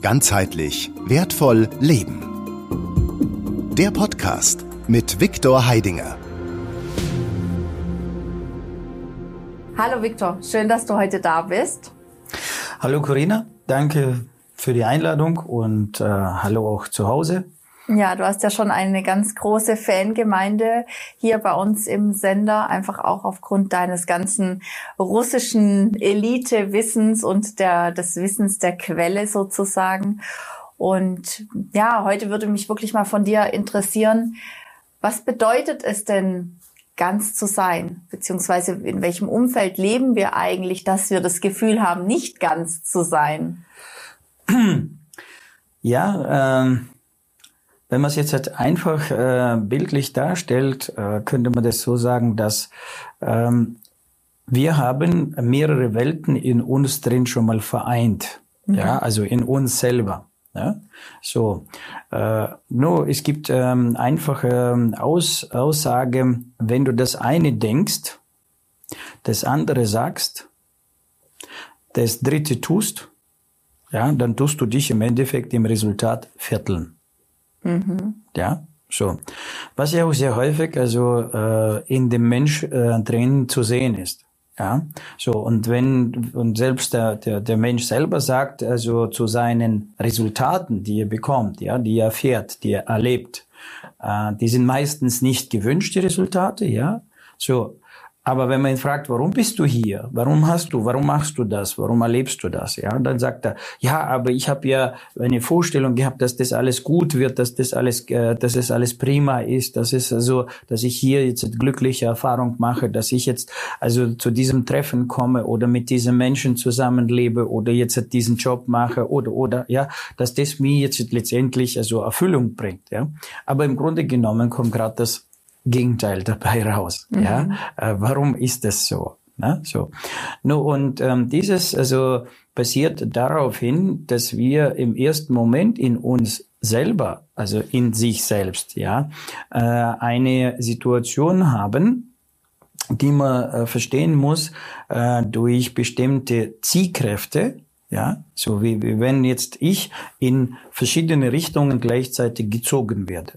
Ganzheitlich wertvoll leben. Der Podcast mit Viktor Heidinger. Hallo Viktor, schön, dass du heute da bist. Hallo Corinna, danke für die Einladung und äh, hallo auch zu Hause. Ja, du hast ja schon eine ganz große Fangemeinde hier bei uns im Sender, einfach auch aufgrund deines ganzen russischen Elite-Wissens und der, des Wissens der Quelle sozusagen. Und ja, heute würde mich wirklich mal von dir interessieren, was bedeutet es denn, ganz zu sein? Beziehungsweise in welchem Umfeld leben wir eigentlich, dass wir das Gefühl haben, nicht ganz zu sein? Ja, ähm, wenn man es jetzt halt einfach äh, bildlich darstellt, äh, könnte man das so sagen, dass ähm, wir haben mehrere Welten in uns drin schon mal vereint. Mhm. Ja, also in uns selber. Ja? So, äh, nur es gibt ähm, einfache ähm, Aus, Aussage, wenn du das eine denkst, das andere sagst, das dritte tust, ja, dann tust du dich im Endeffekt im Resultat vierteln. Mhm. Ja, so. Was ja auch sehr häufig also äh, in dem Mensch äh, drin zu sehen ist. Ja, so und wenn und selbst der, der der Mensch selber sagt also zu seinen Resultaten, die er bekommt, ja, die er fährt, die er erlebt, äh, die sind meistens nicht gewünschte Resultate, ja. So, aber wenn man ihn fragt, warum bist du hier? Warum hast du? Warum machst du das? Warum erlebst du das? Ja, und dann sagt er, ja, aber ich habe ja eine Vorstellung gehabt, dass das alles gut wird, dass das alles, äh, dass es alles prima ist, dass es also, dass ich hier jetzt glückliche Erfahrung mache, dass ich jetzt also zu diesem Treffen komme oder mit diesem Menschen zusammenlebe oder jetzt diesen Job mache oder oder ja, dass das mir jetzt letztendlich also Erfüllung bringt. Ja, aber im Grunde genommen kommt gerade das Gegenteil dabei raus. Mhm. Ja, äh, warum ist das so? Na, so. No, und ähm, dieses also basiert darauf hin, dass wir im ersten Moment in uns selber, also in sich selbst, ja, äh, eine Situation haben, die man äh, verstehen muss äh, durch bestimmte Ziehkräfte, ja, so wie, wie wenn jetzt ich in verschiedene Richtungen gleichzeitig gezogen werde.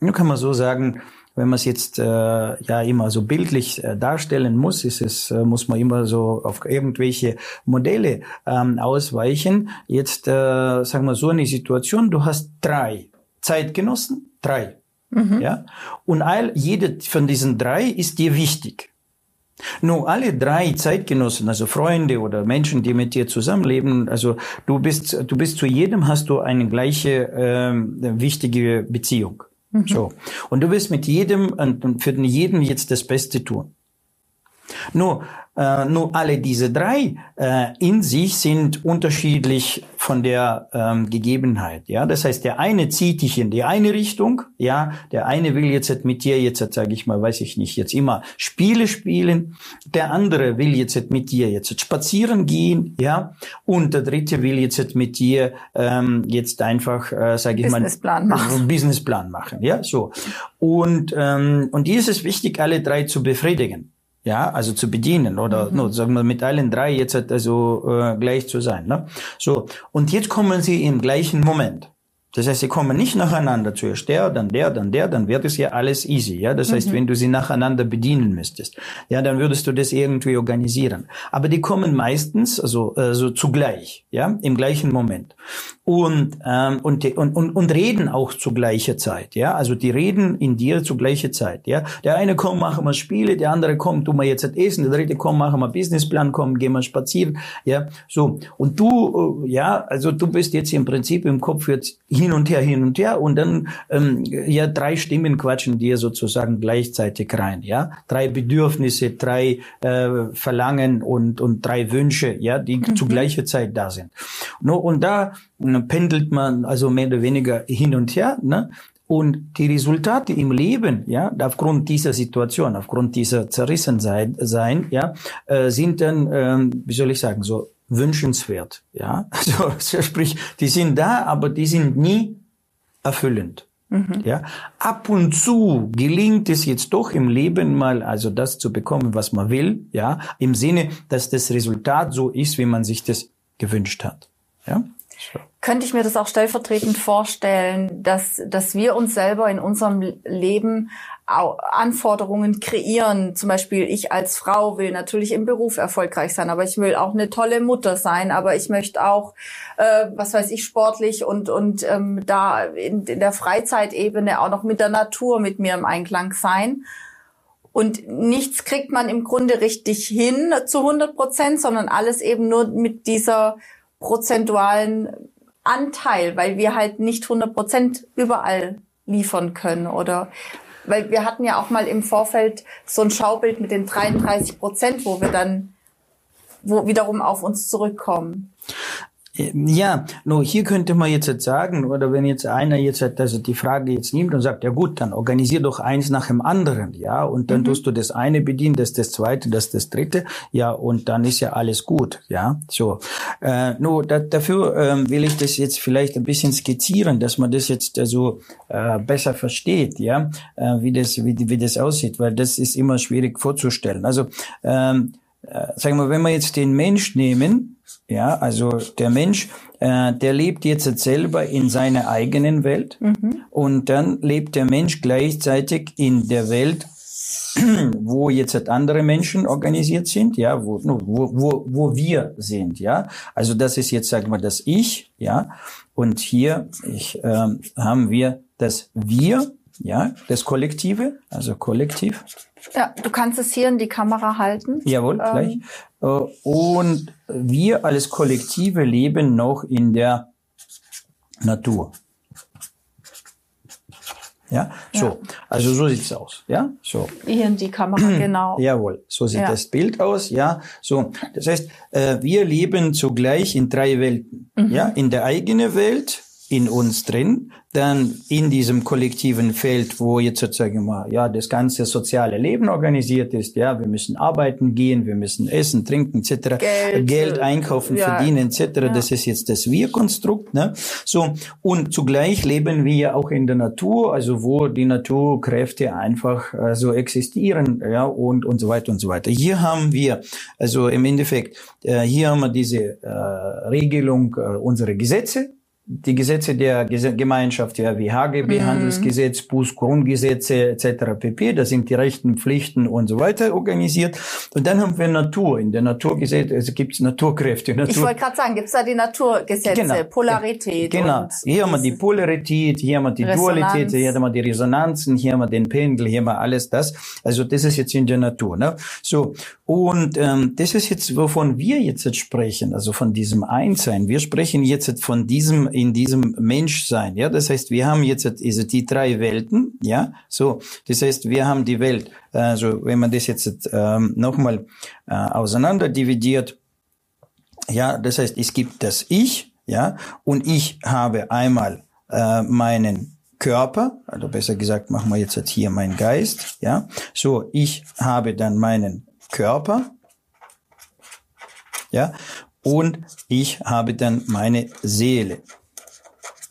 Nun kann man so sagen, wenn man es jetzt äh, ja immer so bildlich äh, darstellen muss, ist es, äh, muss man immer so auf irgendwelche Modelle ähm, ausweichen. Jetzt äh, sagen wir so eine Situation, du hast drei Zeitgenossen, drei. Mhm. Ja? Und all, jede von diesen drei ist dir wichtig. Nur alle drei Zeitgenossen, also Freunde oder Menschen, die mit dir zusammenleben, also du bist, du bist zu jedem hast du eine gleiche ähm, wichtige Beziehung. Mhm. So. Und du wirst mit jedem und für jeden jetzt das Beste tun. Nur, äh, nur alle diese drei äh, in sich sind unterschiedlich von der ähm, Gegebenheit. Ja, das heißt, der eine zieht dich in die eine Richtung. Ja, der eine will jetzt mit dir jetzt, sage ich mal, weiß ich nicht, jetzt immer Spiele spielen. Der andere will jetzt mit dir jetzt spazieren gehen. Ja, und der dritte will jetzt mit dir ähm, jetzt einfach, äh, sage ich Businessplan mal, machen. Businessplan machen. Ja, so. Und ähm, und hier ist es wichtig, alle drei zu befriedigen ja, also zu bedienen oder mhm. no, sagen wir mit allen drei jetzt also äh, gleich zu sein. Ne? So und jetzt kommen sie im gleichen Moment. Das heißt, sie kommen nicht nacheinander. Zuerst der, dann der, dann der, dann wird es ja alles easy. Ja, das heißt, mhm. wenn du sie nacheinander bedienen müsstest, ja, dann würdest du das irgendwie organisieren. Aber die kommen meistens, also, also zugleich, ja, im gleichen Moment und ähm, und, und und und reden auch zu gleicher Zeit. Ja, also die reden in dir zu gleicher Zeit. Ja, der eine kommt, machen wir Spiele, der andere kommt, tun wir jetzt essen, der dritte kommt, machen wir Businessplan, kommen, gehen wir spazieren. Ja, so und du, äh, ja, also du bist jetzt im Prinzip im Kopf jetzt hin und her, hin und her und dann ähm, ja drei Stimmen quatschen dir sozusagen gleichzeitig rein, ja, drei Bedürfnisse, drei äh, Verlangen und und drei Wünsche, ja, die mhm. zu gleicher Zeit da sind. No, und da äh, pendelt man also mehr oder weniger hin und her, ne? Und die Resultate im Leben, ja, aufgrund dieser Situation, aufgrund dieser Zerrissenheit sein, ja, äh, sind dann, ähm, wie soll ich sagen, so wünschenswert. Ja, also sprich, die sind da, aber die sind nie erfüllend. Mhm. Ja, ab und zu gelingt es jetzt doch im Leben mal, also das zu bekommen, was man will. Ja, im Sinne, dass das Resultat so ist, wie man sich das gewünscht hat. Ja. Könnte ich mir das auch stellvertretend vorstellen, dass, dass wir uns selber in unserem Leben Anforderungen kreieren. Zum Beispiel ich als Frau will natürlich im Beruf erfolgreich sein, aber ich will auch eine tolle Mutter sein, aber ich möchte auch, äh, was weiß ich, sportlich und, und ähm, da in, in der Freizeitebene auch noch mit der Natur mit mir im Einklang sein. Und nichts kriegt man im Grunde richtig hin zu 100 Prozent, sondern alles eben nur mit dieser prozentualen Anteil, weil wir halt nicht 100 Prozent überall liefern können oder weil wir hatten ja auch mal im Vorfeld so ein Schaubild mit den 33 Prozent, wo wir dann wo wiederum auf uns zurückkommen. Ja, nur hier könnte man jetzt sagen, oder wenn jetzt einer jetzt also die Frage jetzt nimmt und sagt, ja gut, dann organisier doch eins nach dem anderen, ja, und dann mhm. tust du das eine bedienen, das das zweite, das das dritte, ja, und dann ist ja alles gut, ja, so. Äh, nur da, dafür ähm, will ich das jetzt vielleicht ein bisschen skizzieren, dass man das jetzt also äh, besser versteht, ja, äh, wie das wie, wie das aussieht, weil das ist immer schwierig vorzustellen. Also ähm, äh, sagen wir, wenn wir jetzt den Mensch nehmen, ja, also der Mensch, äh, der lebt jetzt selber in seiner eigenen Welt mhm. und dann lebt der Mensch gleichzeitig in der Welt, wo jetzt andere Menschen organisiert sind, ja, wo, wo, wo, wo wir sind, ja. Also das ist jetzt, sagen wir, das Ich, ja. Und hier ich, äh, haben wir das Wir, ja, das Kollektive, also Kollektiv. Ja, du kannst es hier in die Kamera halten. Jawohl, ähm, gleich. Äh, und wir als Kollektive leben noch in der Natur. Ja, so. Ja. Also so sieht's aus. Ja, so. Hier in die Kamera, genau. Jawohl, so sieht ja. das Bild aus. Ja, so. Das heißt, äh, wir leben zugleich in drei Welten. Mhm. Ja, in der eigenen Welt, in uns drin, dann in diesem kollektiven Feld, wo jetzt sozusagen mal, ja, das ganze soziale Leben organisiert ist, ja, wir müssen arbeiten gehen, wir müssen essen, trinken, etc., Geld, Geld einkaufen, ja. verdienen, etc., ja. das ist jetzt das Wir-Konstrukt, ne, so, und zugleich leben wir auch in der Natur, also wo die Naturkräfte einfach äh, so existieren, ja, und, und so weiter und so weiter. Hier haben wir, also im Endeffekt, äh, hier haben wir diese äh, Regelung, äh, unsere Gesetze, die Gesetze der Gemeinschaft, ja, wie HGB, mhm. Handelsgesetzbuch, Grundgesetze etc. pp. Da sind die Rechten, Pflichten und so weiter organisiert. Und dann haben wir Natur. In der Naturgesetz also gibt es Naturkräfte. Natur ich wollte gerade sagen, gibt es da die Naturgesetze, genau. Polarität. Genau. Hier haben wir die Polarität, hier haben wir die Resonanz. Dualität, hier haben wir die Resonanzen, hier haben wir den Pendel, hier haben wir alles das. Also das ist jetzt in der Natur. Ne? So und ähm, das ist jetzt, wovon wir jetzt sprechen, also von diesem Einssein. Wir sprechen jetzt von diesem in diesem Menschsein. Ja, das heißt, wir haben jetzt also die drei Welten. Ja, so. Das heißt, wir haben die Welt. Also wenn man das jetzt ähm, nochmal äh, auseinander dividiert. Ja, das heißt, es gibt das Ich. Ja, und ich habe einmal äh, meinen Körper, also besser gesagt, machen wir jetzt hier meinen Geist, ja. So, ich habe dann meinen Körper, ja, und ich habe dann meine Seele.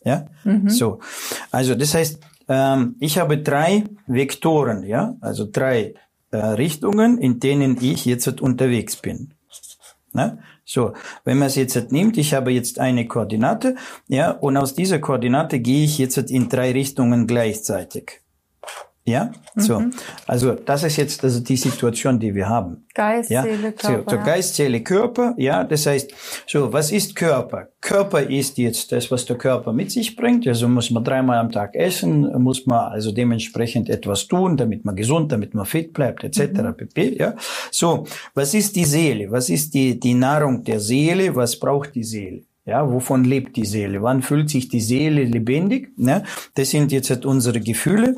Ja, mhm. so. Also das heißt, ähm, ich habe drei Vektoren, ja, also drei äh, Richtungen, in denen ich jetzt unterwegs bin. Ne? So, wenn man es jetzt nimmt, ich habe jetzt eine Koordinate, ja, und aus dieser Koordinate gehe ich jetzt in drei Richtungen gleichzeitig. Ja, so. Mhm. Also das ist jetzt also die Situation, die wir haben. Geist, ja? Seele, Körper. So, so Geist, Seele, Körper. Ja, das heißt, so was ist Körper? Körper ist jetzt das, was der Körper mit sich bringt. Also muss man dreimal am Tag essen, muss man also dementsprechend etwas tun, damit man gesund, damit man fit bleibt, etc. Mhm. pp. Ja, so was ist die Seele? Was ist die die Nahrung der Seele? Was braucht die Seele? Ja, wovon lebt die Seele? Wann fühlt sich die Seele lebendig? Ja, das sind jetzt unsere Gefühle,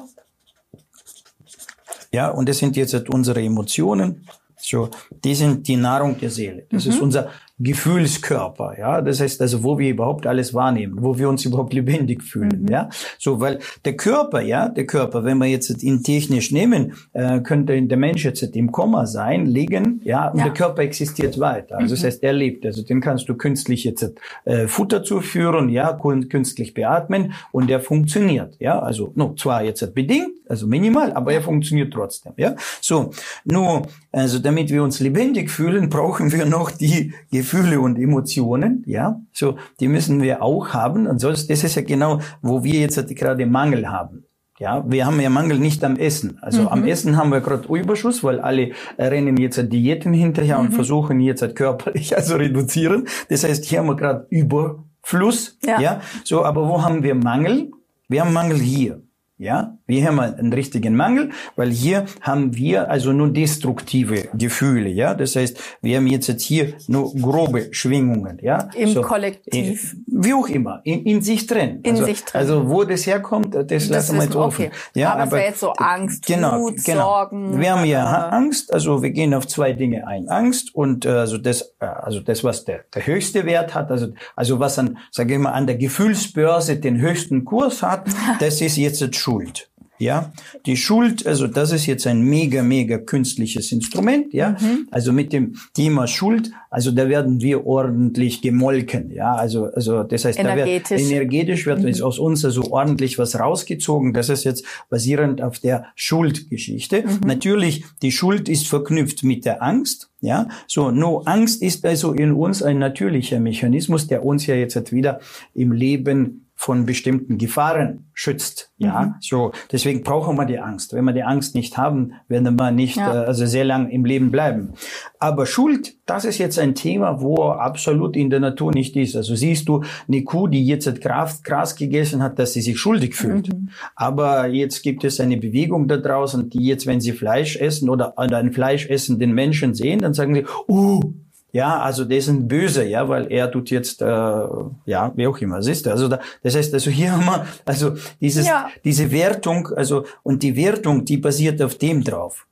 ja, und das sind jetzt unsere Emotionen. So, die sind die Nahrung der Seele. Das mhm. ist unser Gefühlskörper, ja. Das heißt also, wo wir überhaupt alles wahrnehmen, wo wir uns überhaupt lebendig fühlen, mhm. ja. So, weil der Körper, ja, der Körper, wenn wir jetzt ihn technisch nehmen, äh, könnte der Mensch jetzt im Komma sein, liegen, ja, und ja. der Körper existiert weiter. Also mhm. das heißt, er lebt. Also den kannst du künstlich jetzt äh, Futter zuführen, ja, künstlich beatmen und der funktioniert, ja. Also, no, zwar jetzt bedingt, also minimal, aber er funktioniert trotzdem, ja. So, nur, also damit wir uns lebendig fühlen, brauchen wir noch die Gefühle und Emotionen, ja, so, die müssen wir auch haben. Und sonst, das ist ja genau, wo wir jetzt gerade Mangel haben. Ja, wir haben ja Mangel nicht am Essen. Also mhm. am Essen haben wir gerade Überschuss, weil alle rennen jetzt Diäten hinterher mhm. und versuchen jetzt halt körperlich also reduzieren. Das heißt, hier haben wir gerade Überfluss. Ja. ja. So, aber wo haben wir Mangel? Wir haben Mangel hier. Ja, wir haben einen richtigen Mangel, weil hier haben wir also nur destruktive Gefühle, ja. Das heißt, wir haben jetzt, hier nur grobe Schwingungen, ja. Im so, Kollektiv. In, wie auch immer, in, in sich drin. In also, sich drin. Also wo das herkommt, das, das lassen wir jetzt offen. Okay. Ja, aber, aber jetzt so Angst, genau, Wut, genau. Sorgen. Wir haben ja Angst, also wir gehen auf zwei Dinge ein. Angst und äh, also das, äh, also das, was der, der höchste Wert hat, also also was an, sage ich mal, an der Gefühlsbörse den höchsten Kurs hat, das ist jetzt Schuld. Ja, die Schuld, also das ist jetzt ein mega, mega künstliches Instrument, ja. Mhm. Also mit dem Thema Schuld, also da werden wir ordentlich gemolken, ja. Also, also das heißt, energetisch. da wird energetisch wird mhm. aus uns also ordentlich was rausgezogen. Das ist jetzt basierend auf der Schuldgeschichte. Mhm. Natürlich, die Schuld ist verknüpft mit der Angst. Ja, so, no, Angst ist also in uns ein natürlicher Mechanismus, der uns ja jetzt wieder im Leben von bestimmten Gefahren schützt. Ja, mhm. so deswegen brauchen wir die Angst. Wenn wir die Angst nicht haben, werden wir nicht ja. äh, also sehr lang im Leben bleiben. Aber Schuld, das ist jetzt ein Thema, wo absolut in der Natur nicht ist. Also siehst du eine Kuh, die jetzt Gras, Gras gegessen hat, dass sie sich schuldig fühlt. Mhm. Aber jetzt gibt es eine Bewegung da draußen, die jetzt, wenn sie Fleisch essen oder einen Fleisch essenden Menschen sehen, dann sagen sie, uh, ja, also die sind böse, ja, weil er tut jetzt, äh, ja, wie auch immer, siehst du. Also da, das heißt, also hier haben wir, also dieses, ja. diese Wertung, also und die Wertung, die basiert auf dem drauf.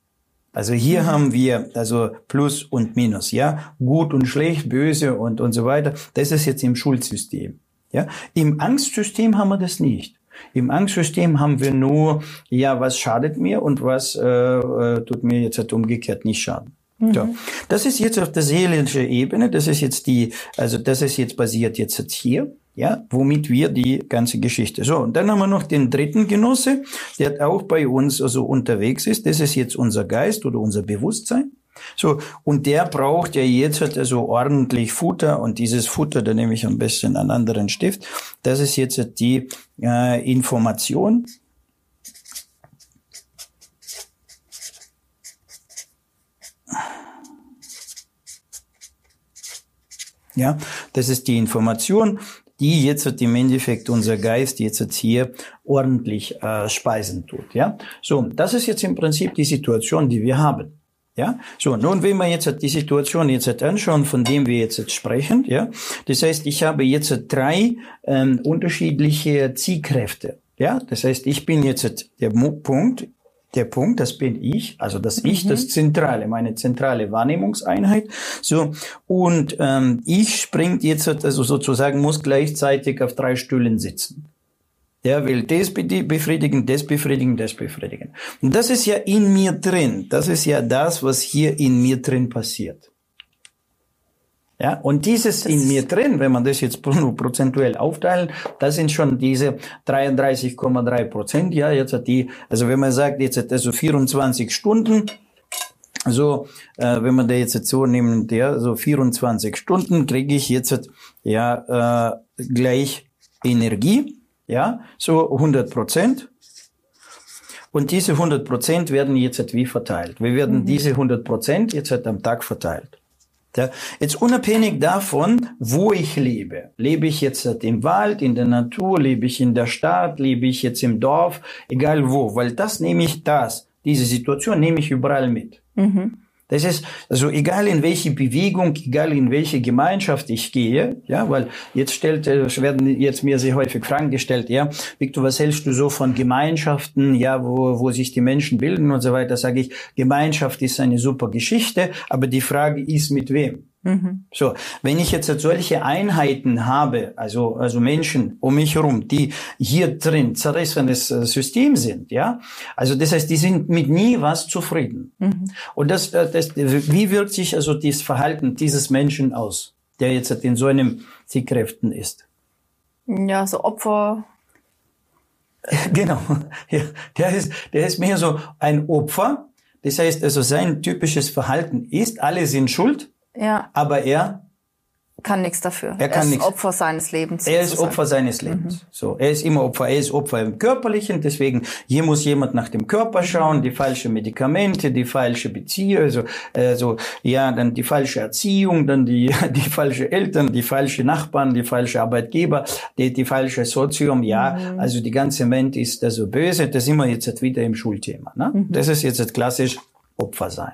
Also hier mhm. haben wir also Plus und Minus, ja, gut und schlecht, böse und und so weiter. Das ist jetzt im Schulsystem, ja. Im Angstsystem haben wir das nicht. Im Angstsystem haben wir nur, ja, was schadet mir und was äh, äh, tut mir jetzt halt umgekehrt nicht schaden. Mhm. Ja. Das ist jetzt auf der seelischen Ebene, das ist jetzt die, also das ist jetzt basiert jetzt, jetzt hier, ja, womit wir die ganze Geschichte. So, und dann haben wir noch den dritten Genosse, der auch bei uns also unterwegs ist. Das ist jetzt unser Geist oder unser Bewusstsein. So, und der braucht ja jetzt halt also ordentlich Futter und dieses Futter, da nehme ich ein bisschen einen anderen Stift. Das ist jetzt halt die äh, Information, Ja, das ist die Information, die jetzt im Endeffekt unser Geist jetzt hier ordentlich äh, speisen tut. Ja, so das ist jetzt im Prinzip die Situation, die wir haben. Ja, so nun, wenn wir jetzt die Situation jetzt anschauen, von dem wir jetzt sprechen, ja, das heißt, ich habe jetzt drei ähm, unterschiedliche Zielkräfte. Ja, das heißt, ich bin jetzt der Punkt, der Punkt, das bin ich, also das Ich, mhm. das Zentrale, meine zentrale Wahrnehmungseinheit. So und ähm, ich springt jetzt also sozusagen muss gleichzeitig auf drei Stühlen sitzen. Der will das befriedigen, das befriedigen, das befriedigen. Und das ist ja in mir drin. Das ist ja das, was hier in mir drin passiert. Ja, und dieses das in mir drin, wenn man das jetzt prozentuell aufteilen, das sind schon diese 33,3 Prozent. Ja, jetzt hat die, also wenn man sagt, jetzt hat also 24 Stunden, so, äh, wenn man da jetzt so nimmt, ja, so 24 Stunden kriege ich jetzt ja äh, gleich Energie, ja, so 100 Prozent. Und diese 100 Prozent werden jetzt wie verteilt. Wir werden mhm. diese 100 Prozent jetzt am Tag verteilt. Ja, jetzt unabhängig davon, wo ich lebe. Lebe ich jetzt im Wald, in der Natur, lebe ich in der Stadt, lebe ich jetzt im Dorf, egal wo, weil das nehme ich das, diese Situation nehme ich überall mit. Mhm. Das ist, also egal in welche Bewegung, egal in welche Gemeinschaft ich gehe, ja, weil jetzt stellt, äh, werden jetzt mir sehr häufig Fragen gestellt, ja, Victor, was hältst du so von Gemeinschaften, ja, wo, wo sich die Menschen bilden und so weiter, sage ich, Gemeinschaft ist eine super Geschichte, aber die Frage ist mit wem? Mhm. So, wenn ich jetzt solche Einheiten habe, also, also Menschen um mich herum, die hier drin zerrissenes äh, System sind, ja, also das heißt, die sind mit nie was zufrieden. Mhm. Und das, äh, das, wie wirkt sich also das Verhalten dieses Menschen aus, der jetzt in so einem Zielkräften ist? Ja, so Opfer. Genau, ja, der ist, der ist mehr so ein Opfer. Das heißt also, sein typisches Verhalten ist, alle sind schuld, ja. Aber er kann nichts dafür. Er kann er ist nichts. Opfer seines Lebens. Er ist sozusagen. Opfer seines Lebens. Mhm. So, er ist immer Opfer. Er ist Opfer im Körperlichen. Deswegen hier muss jemand nach dem Körper schauen, die falsche Medikamente, die falsche Beziehung, also, also ja, dann die falsche Erziehung, dann die die falsche Eltern, die falsche Nachbarn, die falsche Arbeitgeber, die die falsche Sozium. Ja, Mhm. also die ganze Welt ist da so böse. Das sind wir jetzt wieder im Schulthema. Ne? Mhm. Das ist jetzt klassisch Opfer sein.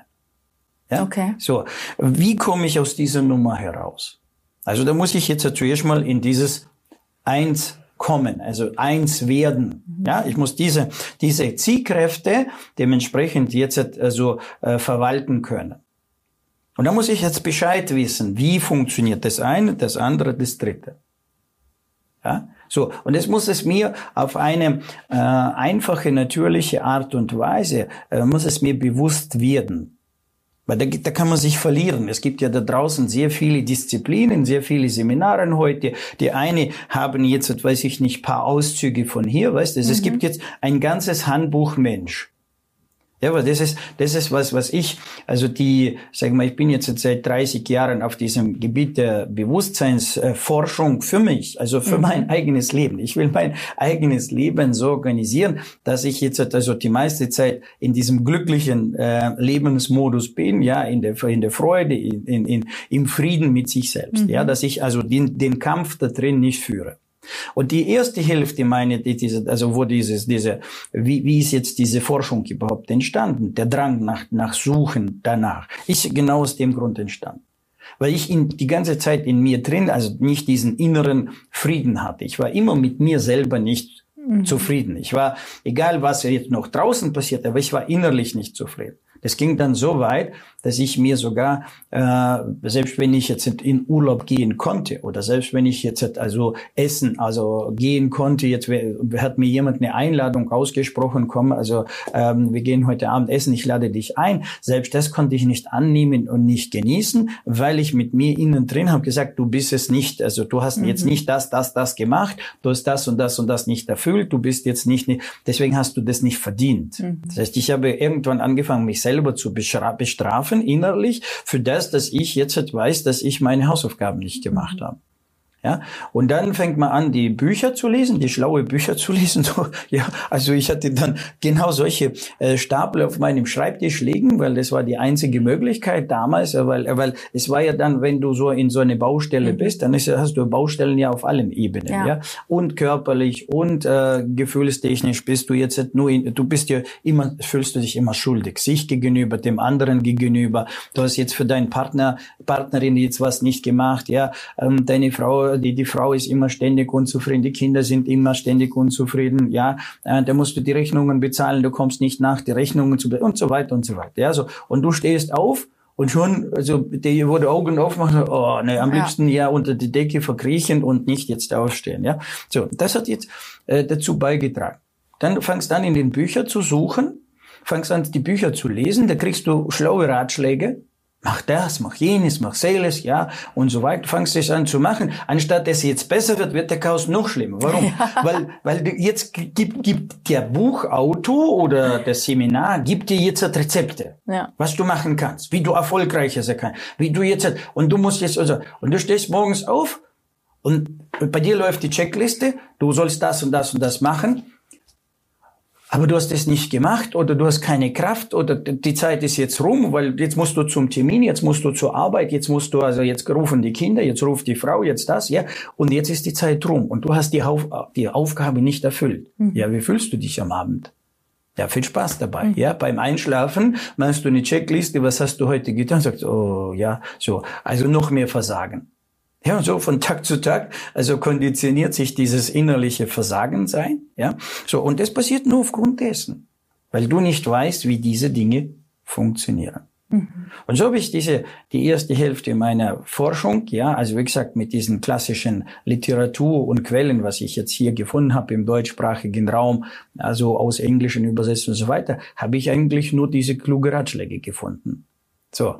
Ja? Okay. So, wie komme ich aus dieser Nummer heraus? Also da muss ich jetzt zuerst mal in dieses Eins kommen, also eins werden. Ja, ich muss diese, diese Zielkräfte dementsprechend jetzt also äh, verwalten können. Und da muss ich jetzt Bescheid wissen, wie funktioniert das eine, das andere, das dritte. Ja, so. Und es muss es mir auf eine äh, einfache, natürliche Art und Weise, äh, muss es mir bewusst werden. Weil da, da kann man sich verlieren. Es gibt ja da draußen sehr viele Disziplinen, sehr viele Seminare heute. Die eine haben jetzt, weiß ich nicht, paar Auszüge von hier, weißt du. Also Es gibt jetzt ein ganzes Handbuch Mensch. Ja, aber das ist, das ist was, was ich, also die, sag mal, ich bin jetzt seit 30 Jahren auf diesem Gebiet der Bewusstseinsforschung für mich, also für mein eigenes Leben. Ich will mein eigenes Leben so organisieren, dass ich jetzt also die meiste Zeit in diesem glücklichen äh, Lebensmodus bin, ja, in der, in der Freude, in, in, in, im Frieden mit sich selbst, ja, dass ich also den, den Kampf da drin nicht führe. Und die erste Hälfte meine, die diese, also wo dieses, diese, wie, wie ist jetzt diese Forschung überhaupt entstanden? Der Drang nach, nach Suchen danach ist genau aus dem Grund entstanden. Weil ich in, die ganze Zeit in mir drin, also nicht diesen inneren Frieden hatte. Ich war immer mit mir selber nicht zufrieden. Ich war, egal was jetzt noch draußen passiert, aber ich war innerlich nicht zufrieden. Das ging dann so weit, dass ich mir sogar, äh, selbst wenn ich jetzt in Urlaub gehen konnte oder selbst wenn ich jetzt also essen, also gehen konnte, jetzt hat mir jemand eine Einladung ausgesprochen, komm, also ähm, wir gehen heute Abend essen, ich lade dich ein. Selbst das konnte ich nicht annehmen und nicht genießen, weil ich mit mir innen drin habe gesagt, du bist es nicht, also du hast mhm. jetzt nicht das, das, das gemacht, du hast das und das und das nicht erfüllt, du bist jetzt nicht, deswegen hast du das nicht verdient. Mhm. Das heißt, ich habe irgendwann angefangen, mich selber zu bestrafen innerlich für das, dass ich jetzt halt weiß, dass ich meine Hausaufgaben nicht gemacht habe. Ja, und dann fängt man an, die Bücher zu lesen, die schlaue Bücher zu lesen. So, ja, also ich hatte dann genau solche äh, Stapel auf meinem Schreibtisch liegen, weil das war die einzige Möglichkeit damals, weil, weil es war ja dann, wenn du so in so eine Baustelle mhm. bist, dann ist, hast du Baustellen ja auf allen Ebenen, ja, ja? und körperlich und äh, gefühlstechnisch bist du jetzt nur, in, du bist ja immer, fühlst du dich immer schuldig, sich gegenüber, dem anderen gegenüber. Du hast jetzt für deinen Partner, Partnerin jetzt was nicht gemacht, ja, ähm, deine Frau die, die Frau ist immer ständig unzufrieden, die Kinder sind immer ständig unzufrieden, ja, äh, da musst du die Rechnungen bezahlen, du kommst nicht nach, die Rechnungen zu und so weiter und so weiter. Ja, so. Und du stehst auf und schon, also die, die Augen aufmachen, oh, ne, am ja. liebsten ja unter die Decke verkriechen und nicht jetzt aufstehen. Ja, so das hat jetzt äh, dazu beigetragen. Dann fangst an in den Büchern zu suchen, fangst an die Bücher zu lesen, da kriegst du schlaue Ratschläge, mach das, mach jenes, mach seles, ja, und so weiter, fangst es an zu machen. Anstatt dass es jetzt besser wird, wird der Chaos noch schlimmer. Warum? Ja. Weil, weil jetzt gibt, gibt der Buchautor oder das Seminar gibt dir jetzt Rezepte, ja. was du machen kannst, wie du erfolgreicher sein kannst, wie du jetzt, und du musst jetzt, also, und du stehst morgens auf und bei dir läuft die Checkliste, du sollst das und das und das machen aber du hast es nicht gemacht oder du hast keine Kraft oder die Zeit ist jetzt rum, weil jetzt musst du zum Termin, jetzt musst du zur Arbeit, jetzt musst du, also jetzt rufen die Kinder, jetzt ruft die Frau, jetzt das, ja, und jetzt ist die Zeit rum und du hast die, Auf die Aufgabe nicht erfüllt. Mhm. Ja, wie fühlst du dich am Abend? Ja, viel Spaß dabei. Mhm. Ja, beim Einschlafen machst du eine Checkliste, was hast du heute getan? Sagst, oh, ja, so. Also noch mehr Versagen. Ja, und so von Tag zu Tag, also konditioniert sich dieses innerliche Versagen sein, ja. So, und das passiert nur aufgrund dessen, weil du nicht weißt, wie diese Dinge funktionieren. Mhm. Und so habe ich diese, die erste Hälfte meiner Forschung, ja, also wie gesagt, mit diesen klassischen Literatur und Quellen, was ich jetzt hier gefunden habe im deutschsprachigen Raum, also aus englischen Übersetzungen und so weiter, habe ich eigentlich nur diese kluge Ratschläge gefunden. So.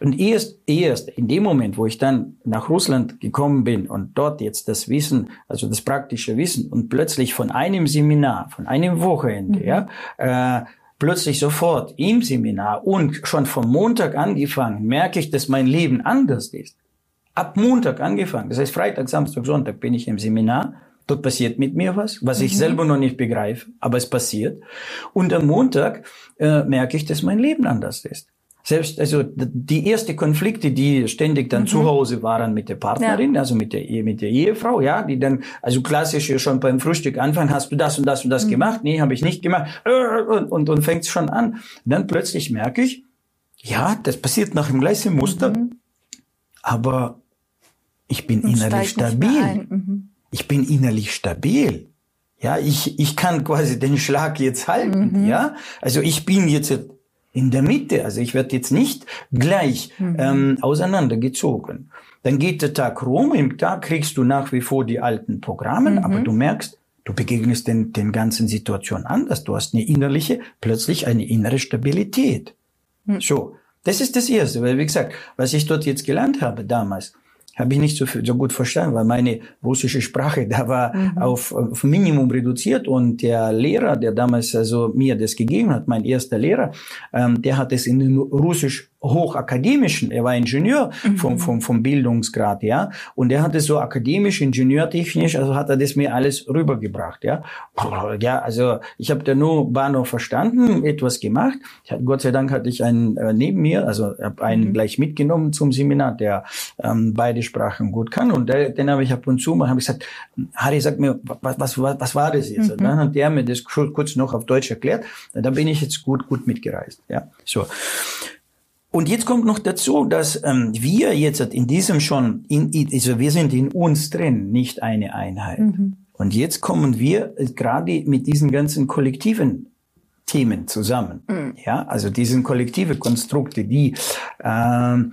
Und erst, erst in dem Moment, wo ich dann nach Russland gekommen bin und dort jetzt das Wissen, also das praktische Wissen und plötzlich von einem Seminar, von einem Wochenende, mhm. ja, äh, plötzlich sofort im Seminar und schon vom Montag angefangen merke ich, dass mein Leben anders ist. ab Montag angefangen. Das heißt, Freitag, Samstag, Sonntag bin ich im Seminar. Dort passiert mit mir was, was ich mhm. selber noch nicht begreife, aber es passiert. Und am Montag äh, merke ich, dass mein Leben anders ist. Selbst, also die erste Konflikte, die ständig dann mhm. zu Hause waren mit der Partnerin, ja. also mit der, mit der Ehefrau, ja, die dann, also klassisch schon beim Frühstück anfangen, hast du das und das und das mhm. gemacht? Nee, habe ich nicht gemacht. Und, und, und fängt schon an. Und dann plötzlich merke ich, ja, das passiert nach dem gleichen Muster, mhm. aber ich bin und innerlich stabil. Mhm. Ich bin innerlich stabil. Ja, ich, ich kann quasi den Schlag jetzt halten, mhm. ja. Also ich bin jetzt in der Mitte. Also ich werde jetzt nicht gleich mhm. ähm, auseinandergezogen. Dann geht der Tag rum, im Tag kriegst du nach wie vor die alten Programme, mhm. aber du merkst, du begegnest den, den ganzen Situationen anders. Du hast eine innerliche, plötzlich eine innere Stabilität. Mhm. So, das ist das Erste, weil wie gesagt, was ich dort jetzt gelernt habe damals, habe ich nicht so, so gut verstanden, weil meine russische Sprache da war mhm. auf, auf Minimum reduziert und der Lehrer, der damals also mir das gegeben hat, mein erster Lehrer, ähm, der hat es in Russisch hochakademischen, er war Ingenieur mhm. vom, vom, vom Bildungsgrad, ja, und er hatte so akademisch, ingenieurtechnisch, also hat er das mir alles rübergebracht, ja. Ja, also ich habe da nur Bahnhof verstanden, etwas gemacht. Gott sei Dank hatte ich einen äh, neben mir, also habe einen mhm. gleich mitgenommen zum Seminar, der ähm, beide Sprachen gut kann und der, den habe ich ab und zu mal habe ich gesagt, Harry, sag mir, was, was, was, was war das jetzt? Mhm. Und dann hat der mir das kurz noch auf Deutsch erklärt. Da bin ich jetzt gut, gut mitgereist, ja. So. Und jetzt kommt noch dazu, dass ähm, wir jetzt in diesem schon, in, also wir sind in uns drin, nicht eine Einheit. Mhm. Und jetzt kommen wir äh, gerade mit diesen ganzen kollektiven Themen zusammen. Mhm. Ja, also diesen kollektive Konstrukte, die ähm,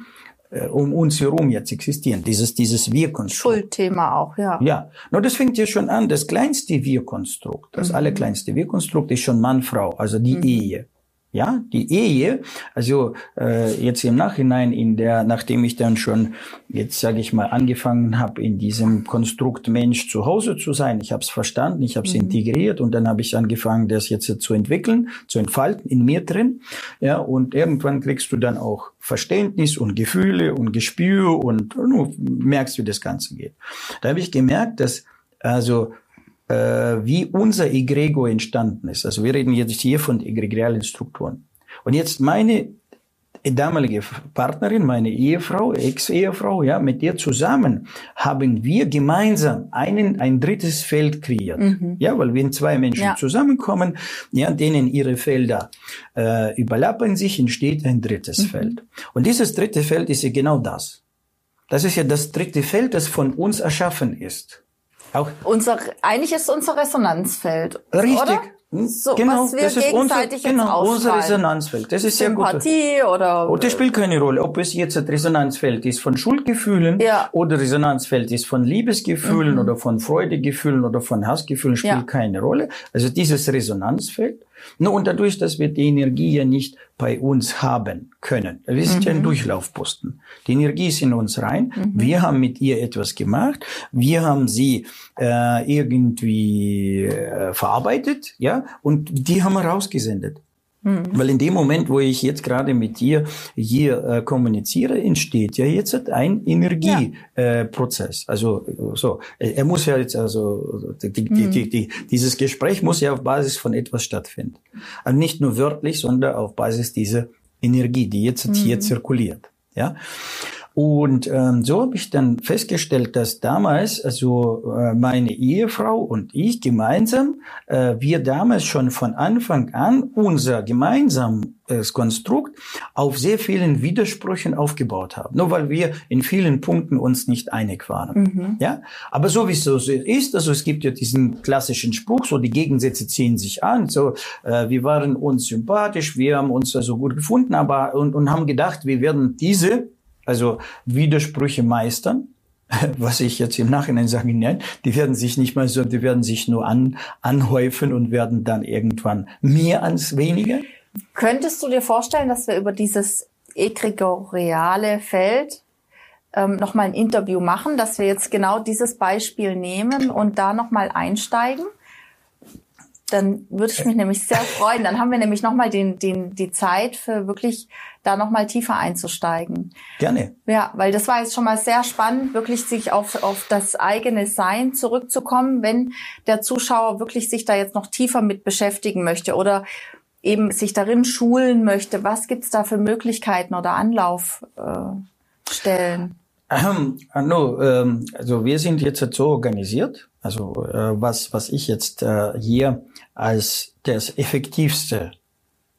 äh, um uns herum jetzt existieren. Dieses, dieses Wir-Konstrukt. Schuldthema auch, ja. Ja. Nur das fängt ja schon an. Das kleinste Wir-Konstrukt, das mhm. allerkleinste Wir-Konstrukt ist schon Mann-Frau, also die mhm. Ehe. Ja, die Ehe, also äh, jetzt im Nachhinein, in der, nachdem ich dann schon jetzt sage ich mal angefangen habe, in diesem Konstrukt Mensch zu Hause zu sein, ich habe es verstanden, ich habe es mhm. integriert und dann habe ich angefangen, das jetzt zu entwickeln, zu entfalten in mir drin. Ja, und irgendwann kriegst du dann auch Verständnis und Gefühle und Gespür und, und merkst, wie das Ganze geht. Da habe ich gemerkt, dass also äh, wie unser Egregor entstanden ist. Also wir reden jetzt hier von egregialen Strukturen. Und jetzt meine damalige Partnerin, meine Ehefrau, Ex-Ehefrau, ja, mit der zusammen haben wir gemeinsam einen, ein drittes Feld kreiert. Mhm. Ja, weil wenn zwei Menschen ja. zusammenkommen, ja, denen ihre Felder äh, überlappen sich, entsteht ein drittes mhm. Feld. Und dieses dritte Feld ist ja genau das. Das ist ja das dritte Feld, das von uns erschaffen ist. Auch unser, eigentlich ist unser Resonanzfeld. Richtig. Oder? Hm? So, genau, was wir das ist gegenseitig unser, genau, unser Resonanzfeld. Das ist Sympathie sehr gut. oder. Und das spielt keine Rolle, ob es jetzt ein Resonanzfeld ist von Schuldgefühlen ja. oder Resonanzfeld ist von Liebesgefühlen mhm. oder von Freudegefühlen oder von Hassgefühlen, spielt ja. keine Rolle. Also dieses Resonanzfeld nur und dadurch, dass wir die Energie ja nicht bei uns haben können. Wir sind mhm. ja ein. Durchlaufposten. Die Energie ist in uns rein. Mhm. Wir haben mit ihr etwas gemacht. Wir haben sie äh, irgendwie äh, verarbeitet, ja, und die haben wir rausgesendet. Mhm. Weil in dem Moment, wo ich jetzt gerade mit dir hier äh, kommuniziere, entsteht ja jetzt ein Energieprozess. Ja. Äh, also so, er muss ja jetzt also die, die, mhm. die, die, dieses Gespräch muss ja auf Basis von etwas stattfinden. Also nicht nur wörtlich, sondern auf Basis dieser Energie, die jetzt mhm. hier zirkuliert. Ja. Und ähm, so habe ich dann festgestellt, dass damals also äh, meine Ehefrau und ich gemeinsam, äh, wir damals schon von Anfang an unser gemeinsames Konstrukt auf sehr vielen Widersprüchen aufgebaut haben. Nur weil wir in vielen Punkten uns nicht einig waren. Mhm. Ja, aber so wie es so ist, also es gibt ja diesen klassischen Spruch, so die Gegensätze ziehen sich an. So, äh, wir waren uns sympathisch, wir haben uns also gut gefunden, aber und, und haben gedacht, wir werden diese also Widersprüche meistern, was ich jetzt im Nachhinein sage, nein, die werden sich nicht mal so, die werden sich nur an, anhäufen und werden dann irgendwann mehr als weniger. Könntest du dir vorstellen, dass wir über dieses egregoriale Feld ähm, nochmal ein Interview machen, dass wir jetzt genau dieses Beispiel nehmen und da nochmal einsteigen? Dann würde ich mich nämlich sehr freuen. Dann haben wir nämlich nochmal den, den, die Zeit für wirklich da nochmal tiefer einzusteigen. Gerne. Ja, weil das war jetzt schon mal sehr spannend, wirklich sich auf, auf das eigene Sein zurückzukommen, wenn der Zuschauer wirklich sich da jetzt noch tiefer mit beschäftigen möchte oder eben sich darin schulen möchte. Was gibt's da für Möglichkeiten oder Anlaufstellen? Ähm, no, ähm, also wir sind jetzt so organisiert, also äh, was, was ich jetzt äh, hier als das effektivste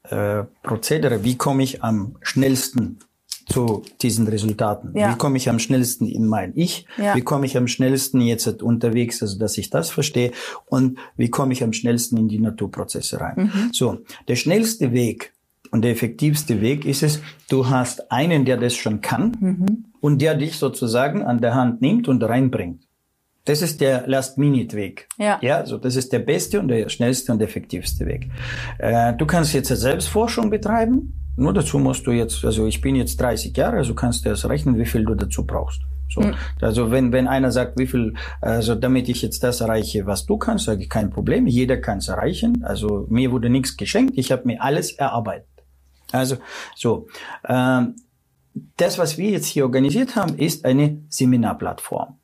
äh, Prozedere, wie komme ich am schnellsten zu diesen Resultaten? Ja. Wie komme ich am schnellsten in mein Ich? Ja. Wie komme ich am schnellsten jetzt unterwegs, also dass ich das verstehe? Und wie komme ich am schnellsten in die Naturprozesse rein? Mhm. So, der schnellste Weg und der effektivste Weg ist es, du hast einen, der das schon kann mhm. und der dich sozusagen an der Hand nimmt und reinbringt. Das ist der Last-Minute-Weg. Ja. ja, also das ist der beste und der schnellste und effektivste Weg. Äh, du kannst jetzt Selbstforschung betreiben. Nur dazu musst du jetzt, also ich bin jetzt 30 Jahre, also kannst du erst rechnen, wie viel du dazu brauchst. So, mhm. also wenn wenn einer sagt, wie viel, also damit ich jetzt das erreiche, was du kannst, sage ich kein Problem. Jeder kann es erreichen. Also mir wurde nichts geschenkt, ich habe mir alles erarbeitet. Also so, ähm, das, was wir jetzt hier organisiert haben, ist eine Seminarplattform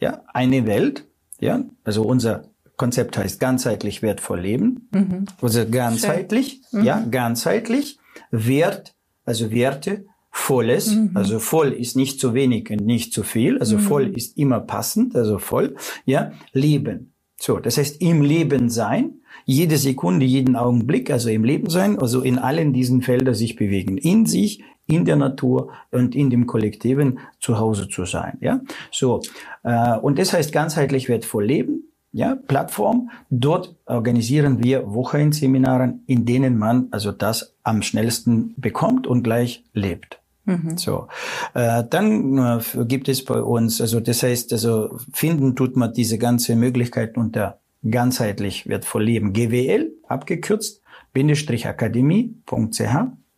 ja, eine Welt, ja, also unser Konzept heißt ganzheitlich wertvoll leben, mhm. also ganzheitlich, mhm. ja, ganzheitlich, Wert, also Werte, volles, mhm. also voll ist nicht zu wenig und nicht zu viel, also mhm. voll ist immer passend, also voll, ja, Leben. So, das heißt im Leben sein, jede Sekunde, jeden Augenblick, also im Leben sein, also in allen diesen Feldern sich bewegen, in sich, in der Natur und in dem Kollektiven zu Hause zu sein. Ja, so äh, und das heißt ganzheitlich wertvoll leben. Ja, Plattform. Dort organisieren wir Wochenendseminaren, in denen man also das am schnellsten bekommt und gleich lebt. Mhm. So, äh, dann äh, gibt es bei uns, also das heißt, also finden tut man diese ganze Möglichkeit unter ganzheitlich wertvoll leben GWL abgekürzt Bindestrich akademie.ch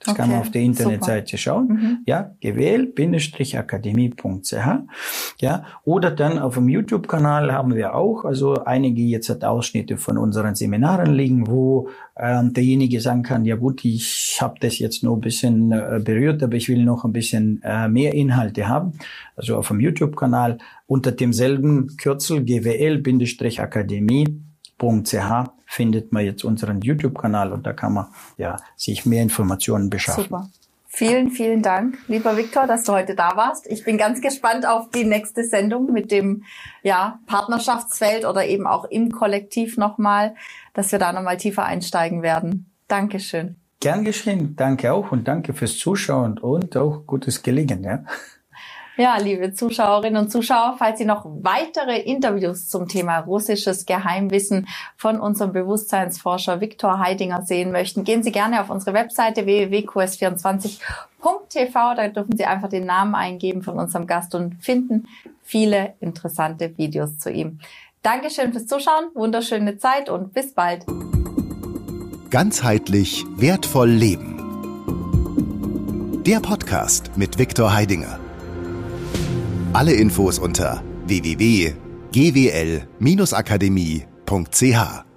das okay, kann man auf der Internetseite super. schauen. Mhm. Ja, gewähl-akademie.ch. Ja, oder dann auf dem YouTube-Kanal haben wir auch, also einige jetzt hat Ausschnitte von unseren Seminaren liegen, wo ähm, derjenige sagen kann, ja gut, ich habe das jetzt nur ein bisschen äh, berührt, aber ich will noch ein bisschen äh, mehr Inhalte haben. Also auf dem YouTube-Kanal unter demselben Kürzel gewähl-akademie.ch findet man jetzt unseren YouTube-Kanal und da kann man ja sich mehr Informationen beschaffen. Super. Vielen, vielen Dank, lieber Viktor, dass du heute da warst. Ich bin ganz gespannt auf die nächste Sendung mit dem ja, Partnerschaftsfeld oder eben auch im Kollektiv nochmal, dass wir da nochmal tiefer einsteigen werden. Dankeschön. Gern geschehen. Danke auch und danke fürs Zuschauen und auch gutes Gelingen. Ja. Ja, liebe Zuschauerinnen und Zuschauer, falls Sie noch weitere Interviews zum Thema russisches Geheimwissen von unserem Bewusstseinsforscher Viktor Heidinger sehen möchten, gehen Sie gerne auf unsere Webseite www.qs24.tv. Da dürfen Sie einfach den Namen eingeben von unserem Gast und finden viele interessante Videos zu ihm. Dankeschön fürs Zuschauen, wunderschöne Zeit und bis bald. Ganzheitlich wertvoll leben. Der Podcast mit Viktor Heidinger. Alle Infos unter www.gwl-akademie.ch